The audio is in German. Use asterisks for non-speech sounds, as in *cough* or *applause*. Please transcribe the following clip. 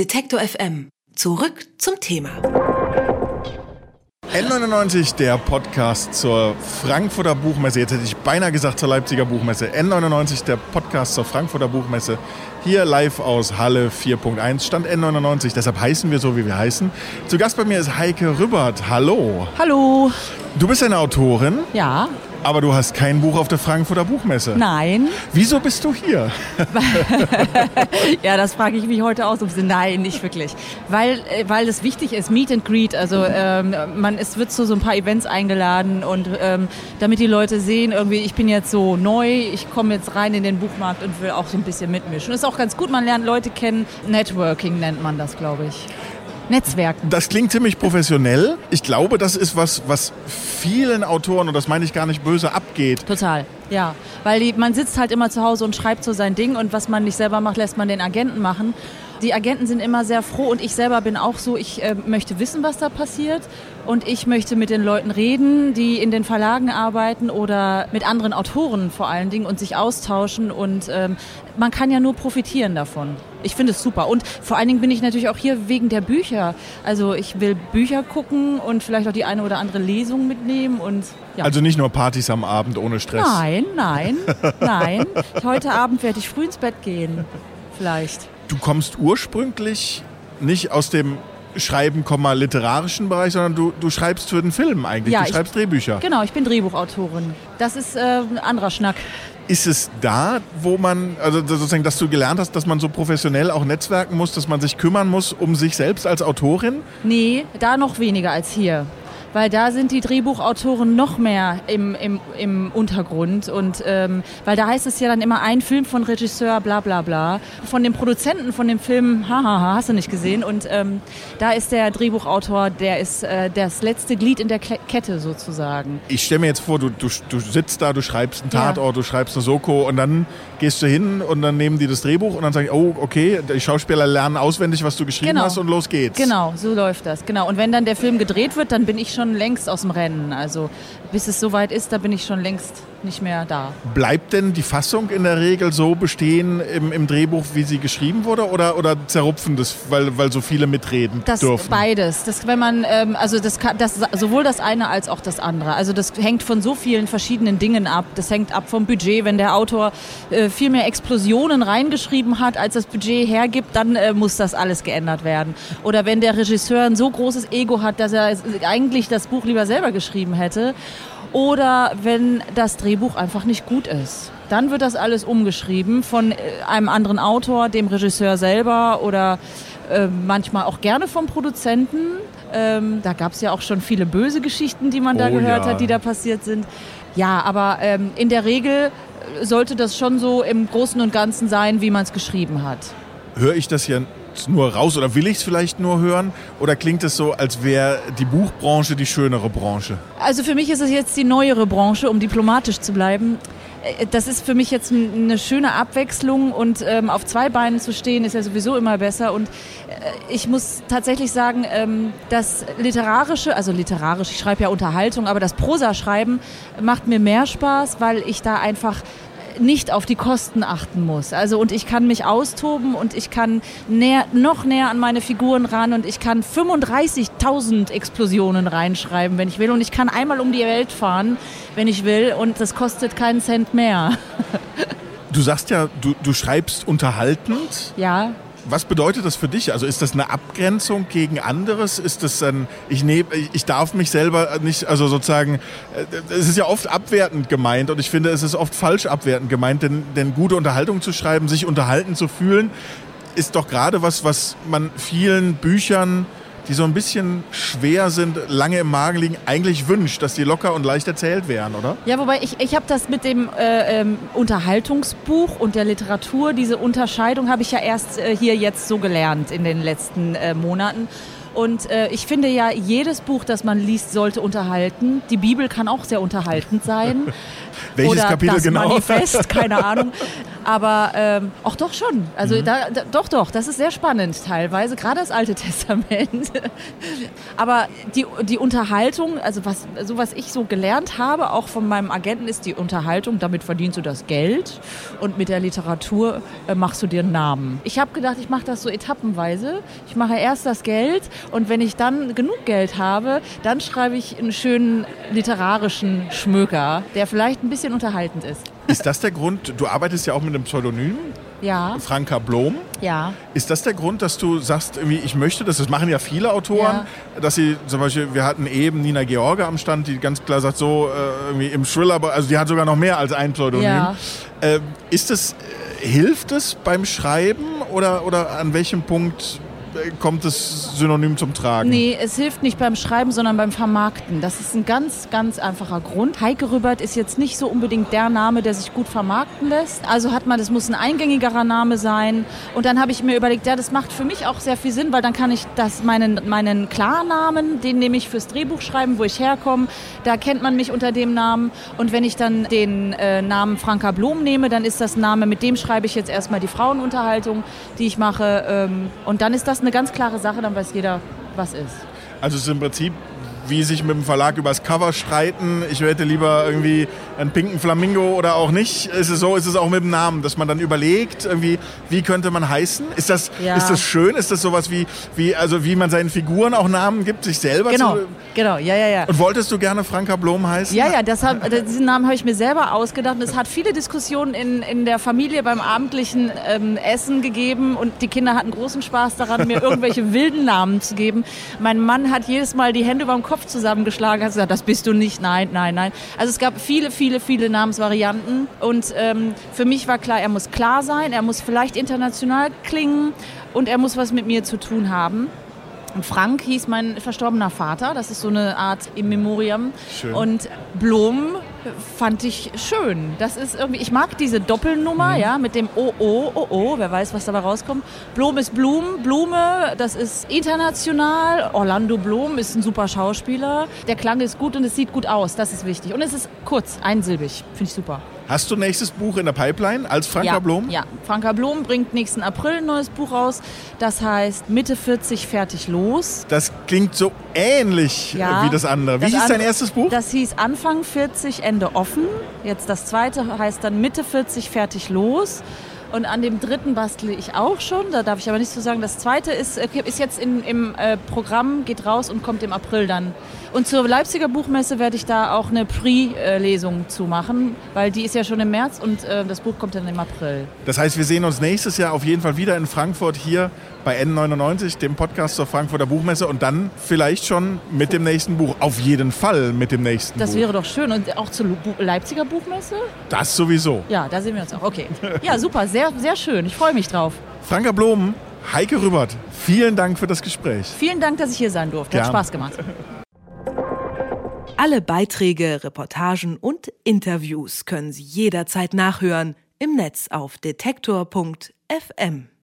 Detektor FM. Zurück zum Thema. N99, der Podcast zur Frankfurter Buchmesse. Jetzt hätte ich beinahe gesagt zur Leipziger Buchmesse. N99, der Podcast zur Frankfurter Buchmesse. Hier live aus Halle 4.1, Stand N99. Deshalb heißen wir so, wie wir heißen. Zu Gast bei mir ist Heike Rübbert. Hallo. Hallo. Du bist eine Autorin, Ja. Aber du hast kein Buch auf der Frankfurter Buchmesse. Nein. Wieso bist du hier? *laughs* Ja, das frage ich mich heute aus. ob sie- Nein, nicht wirklich. Weil, äh, weil es wichtig ist, Meet and Greet. Also ähm, man es wird zu so ein paar Events eingeladen und ähm, damit die Leute sehen, irgendwie, ich bin jetzt so neu, ich komme jetzt rein in den Buchmarkt und will auch so ein bisschen mitmischen. Ist auch ganz gut, man lernt Leute kennen. Networking nennt man das, glaube ich. Netzwerken. Das klingt ziemlich professionell. Ich glaube, das ist was, was vielen Autoren, und das meine ich gar nicht böse, abgeht. Total, ja. Weil die, man sitzt halt immer zu Hause und schreibt so sein Ding und was man nicht selber macht, lässt man den Agenten machen. Die Agenten sind immer sehr froh und ich selber bin auch so, ich äh, möchte wissen, was da passiert und ich möchte mit den Leuten reden, die in den Verlagen arbeiten oder mit anderen Autoren vor allen Dingen und sich austauschen und ähm, man kann ja nur profitieren davon. Ich finde es super und vor allen Dingen bin ich natürlich auch hier wegen der Bücher. Also ich will Bücher gucken und vielleicht auch die eine oder andere Lesung mitnehmen und ja. Also nicht nur Partys am Abend ohne Stress. Nein, nein, nein. Heute Abend werde ich früh ins Bett gehen. Vielleicht. Du kommst ursprünglich nicht aus dem Schreiben, literarischen Bereich, sondern du, du schreibst für den Film eigentlich. Ja, du ich- schreibst Drehbücher. Genau, ich bin Drehbuchautorin. Das ist äh, ein anderer Schnack. Ist es da, wo man, also sozusagen, dass du gelernt hast, dass man so professionell auch netzwerken muss, dass man sich kümmern muss um sich selbst als Autorin? Nee, da noch weniger als hier. Weil da sind die Drehbuchautoren noch mehr im, im, im Untergrund. Und ähm, weil da heißt es ja dann immer ein Film von Regisseur, bla bla bla. Von dem Produzenten von dem Film, hahaha, hast du nicht gesehen. Und ähm, da ist der Drehbuchautor, der ist äh, das letzte Glied in der Kette sozusagen. Ich stelle mir jetzt vor, du, du, du sitzt da, du schreibst einen Ja. Tatort, du schreibst eine Soko und dann gehst du hin und dann nehmen die das Drehbuch und dann sagen, oh, okay, die Schauspieler lernen auswendig, was du geschrieben Genau. hast und los geht's. Genau, so läuft das. Genau. Und wenn dann der Film gedreht wird, dann bin ich schon längst aus dem Rennen. Also bis es soweit ist, da bin ich schon längst nicht mehr da. Bleibt denn die Fassung in der Regel so bestehen im, im Drehbuch, wie sie geschrieben wurde, oder, oder zerrupfen das, weil, weil so viele mitreden Das dürfen? beides. Das, wenn man, ähm, also das, kann, das sowohl das eine als auch das andere. Also das hängt von so vielen verschiedenen Dingen ab. Das hängt ab vom Budget. Wenn der Autor äh, viel mehr Explosionen reingeschrieben hat, als das Budget hergibt, dann äh, muss das alles geändert werden. Oder wenn der Regisseur ein so großes Ego hat, dass er eigentlich das Buch lieber selber geschrieben hätte. Oder wenn das Drehbuch einfach nicht gut ist. Dann wird das alles umgeschrieben von äh, einem anderen Autor, dem Regisseur selber oder äh, manchmal auch gerne vom Produzenten. Ähm, da gab es ja auch schon viele böse Geschichten, die man da Oh gehört ja. hat, die da passiert sind. Ja, aber ähm, in der Regel äh, sollte das schon so im Großen und Ganzen sein, wie man es geschrieben hat. Höre ich das hier nur raus oder will ich es vielleicht nur hören? Oder klingt es so, als wäre die Buchbranche die schönere Branche? Also für mich ist es jetzt die neuere Branche, um diplomatisch zu bleiben. Äh, Das ist für mich jetzt eine schöne Abwechslung und ähm, auf zwei Beinen zu stehen ist ja sowieso immer besser. Und äh, ich muss tatsächlich sagen, ähm, das literarische, also literarisch, ich schreibe ja Unterhaltung, aber das Prosaschreiben macht mir mehr Spaß, weil ich da einfach nicht auf die Kosten achten muss. Also und ich kann mich austoben und ich kann näher, noch näher an meine Figuren ran und ich kann 35.000 Explosionen reinschreiben, wenn ich will und ich kann einmal um die Welt fahren, wenn ich will und das kostet keinen Cent mehr. *laughs* Du sagst ja, du, du schreibst unterhaltend. Ja, Was bedeutet das für dich? Also ist das eine Abgrenzung gegen anderes? Ist das ein, ich nehme, ich darf mich selber nicht, also sozusagen, äh, es ist ja oft abwertend gemeint und ich finde, es ist oft falsch abwertend gemeint, denn, denn gute Unterhaltung zu schreiben, sich unterhalten zu fühlen, ist doch gerade was, was man vielen Büchern, die so ein bisschen schwer sind, lange im Magen liegen, eigentlich wünscht, dass die locker und leicht erzählt wären, oder? Ja, wobei ich, ich habe das mit dem äh, ähm, Unterhaltungsbuch und der Literatur, diese Unterscheidung habe ich ja erst äh, hier jetzt so gelernt in den letzten äh, Monaten. Und äh, ich finde ja, jedes Buch, das man liest, sollte unterhalten. Die Bibel kann auch sehr unterhaltend sein. *laughs* Welches Oder Kapitel das genau? Manifest, keine *laughs* Ahnung. Aber ähm, auch doch schon. Also Mhm. da, da, doch, doch, das ist sehr spannend teilweise, gerade das Alte *laughs* Testament. Aber die, die Unterhaltung, also was, so was ich so gelernt habe, auch von meinem Agenten, ist die Unterhaltung, damit verdienst du das Geld und mit der Literatur äh, machst du dir einen Namen. Ich habe gedacht, ich mache das so etappenweise. Ich mache erst das Geld und wenn ich dann genug Geld habe, dann schreibe ich einen schönen literarischen Schmöker, der vielleicht ein bisschen unterhaltend ist. Ist das der Grund, du arbeitest ja auch mit einem Pseudonym, Ja, Franka Blom. ja. Ist das der Grund, dass du sagst, irgendwie, ich möchte das? Das machen ja viele Autoren, dass sie zum Beispiel, wir hatten eben Nina George am Stand, die ganz klar sagt, so äh, irgendwie im Thriller, also die hat sogar noch mehr als ein Pseudonym. Ja. Ähm, ist es, äh, hilft es beim Schreiben oder, oder an welchem Punkt kommt das Synonym zum Tragen? Nee, es hilft nicht beim Schreiben, sondern beim Vermarkten. Das ist ein ganz, ganz einfacher Grund. Heike Rübbert ist jetzt nicht so unbedingt der Name, der sich gut vermarkten lässt. Also hat man, das muss ein eingängigerer Name sein. Und dann habe ich mir überlegt, ja, das macht für mich auch sehr viel Sinn, weil dann kann ich das meinen, meinen Klarnamen, den nehme ich fürs Drehbuch schreiben, wo ich herkomme. Da kennt man mich unter dem Namen. Und wenn ich dann den äh, Namen Franka Blom nehme, dann ist das Name, mit dem schreibe ich jetzt erstmal die Frauenunterhaltung, die ich mache. Ähm, und dann ist das eine ganz klare Sache, dann weiß jeder, was ist. Also es ist im Prinzip wie sich mit dem Verlag übers Cover streiten. Ich hätte lieber irgendwie einen pinken Flamingo oder auch nicht. Ist es so, ist es auch mit dem Namen, dass man dann überlegt, irgendwie, wie könnte man heißen? Ist das, Ja. ist das schön? Ist das sowas wie, wie, also wie man seinen Figuren auch Namen gibt, sich selber Genau, zu, genau, ja, ja, ja. Und wolltest du gerne Franka Blom heißen? Ja, ja, das hat, diesen Namen habe ich mir selber ausgedacht. Und es hat viele Diskussionen in, in der Familie beim abendlichen ähm, Essen gegeben. Und die Kinder hatten großen Spaß daran, mir irgendwelche *laughs* wilden Namen zu geben. Mein Mann hat jedes Mal die Hände beim Kopf zusammengeschlagen, hat gesagt, das bist du nicht, nein, nein, nein. Also es gab viele, viele, viele Namensvarianten. Und ähm, für mich war klar, er muss klar sein, er muss vielleicht international klingen und er muss was mit mir zu tun haben. Und Frank hieß mein verstorbener Vater. Das ist so eine Art Im Memoriam. Schön. Und Blom fand ich schön. Das ist irgendwie, ich mag diese Doppelnummer, ja, mit dem O, O, O, O. Wer weiß, was dabei rauskommt. Blom ist Blum, Blume, das ist international. Orlando Blom ist ein super Schauspieler. Der Klang ist gut und es sieht gut aus. Das ist wichtig. Und es ist kurz, einsilbig. Finde ich super. Hast du nächstes Buch in der Pipeline als Franka ja, Blom? Ja, Franka Blom bringt nächsten April ein neues Buch raus. Das heißt Mitte 40 fertig los. Das klingt so ähnlich Ja. äh, wie das andere. Wie Das hieß dein erstes Buch? Das hieß Anfang 40, Ende offen. Jetzt das zweite heißt dann Mitte 40, fertig los. Und an dem dritten bastle ich auch schon. Da darf ich aber nicht so sagen. Das zweite ist, äh, ist jetzt in, im äh, Programm, geht raus und kommt im April dann. Und zur Leipziger Buchmesse werde ich da auch eine Pre-Lesung zu machen, weil die ist ja schon im März und äh, das Buch kommt dann im April. Das heißt, wir sehen uns nächstes Jahr auf jeden Fall wieder in Frankfurt hier bei N99, dem Podcast zur Frankfurter Buchmesse und dann vielleicht schon mit dem nächsten Buch. Auf jeden Fall mit dem nächsten Das Buch. wäre doch schön. Und auch zur Leipziger Buchmesse? das sowieso. Ja, da sehen wir uns auch. Okay. Ja, super. Sehr, sehr schön. Ich freue mich drauf. Franka Blom, Heike Rübbert, vielen Dank für das Gespräch. Vielen Dank, dass ich hier sein durfte. Hat Gern. Spaß gemacht. Alle Beiträge, Reportagen und Interviews können Sie jederzeit nachhören im Netz auf detektor.fm.